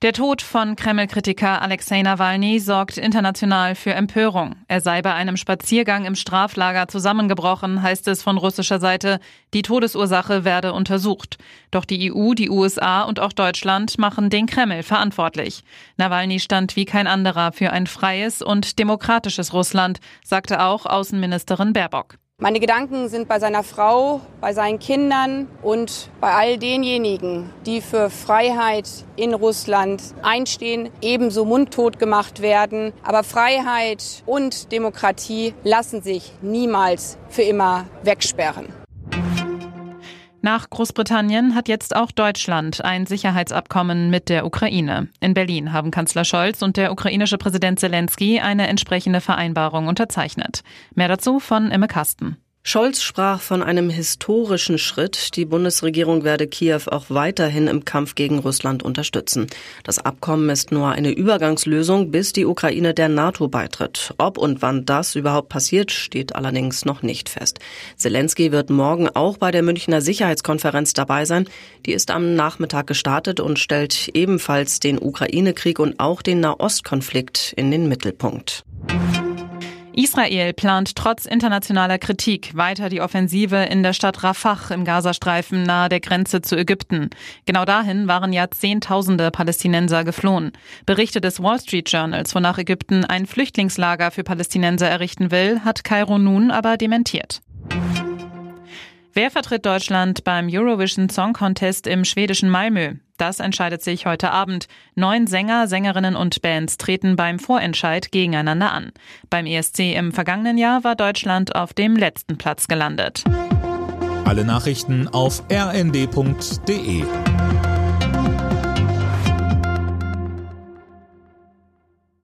Der Tod von Kreml-Kritiker Alexei Nawalny sorgt international für Empörung. Er sei bei einem Spaziergang im Straflager zusammengebrochen, heißt es von russischer Seite. Die Todesursache werde untersucht. Doch die EU, die USA und auch Deutschland machen den Kreml verantwortlich. Nawalny stand wie kein anderer für ein freies und demokratisches Russland, sagte auch Außenministerin Baerbock. Meine Gedanken sind bei seiner Frau, bei seinen Kindern und bei all denjenigen, die für Freiheit in Russland einstehen, ebenso mundtot gemacht werden. Aber Freiheit und Demokratie lassen sich niemals für immer wegsperren. Nach Großbritannien hat jetzt auch Deutschland ein Sicherheitsabkommen mit der Ukraine. In Berlin haben Kanzler Scholz und der ukrainische Präsident Zelensky eine entsprechende Vereinbarung unterzeichnet. Mehr dazu von Imme Kasten. Scholz sprach von einem historischen Schritt. Die Bundesregierung werde Kiew auch weiterhin im Kampf gegen Russland unterstützen. Das Abkommen ist nur eine Übergangslösung, bis die Ukraine der NATO beitritt. Ob und wann das überhaupt passiert, steht allerdings noch nicht fest. Zelensky wird morgen auch bei der Münchner Sicherheitskonferenz dabei sein. Die ist am Nachmittag gestartet und stellt ebenfalls den Ukraine-Krieg und auch den Nahostkonflikt in den Mittelpunkt. Israel plant trotz internationaler Kritik weiter die Offensive in der Stadt Rafah im Gazastreifen nahe der Grenze zu Ägypten. Genau dahin waren ja Zehntausende Palästinenser geflohen. Berichte des Wall Street Journals, wonach Ägypten ein Flüchtlingslager für Palästinenser errichten will, hat Kairo nun aber dementiert. Wer vertritt Deutschland beim Eurovision Song Contest im schwedischen Malmö? Das entscheidet sich heute Abend. Neun Sänger, Sängerinnen und Bands treten beim Vorentscheid gegeneinander an. Beim ESC im vergangenen Jahr war Deutschland auf dem letzten Platz gelandet. Alle Nachrichten auf rnd.de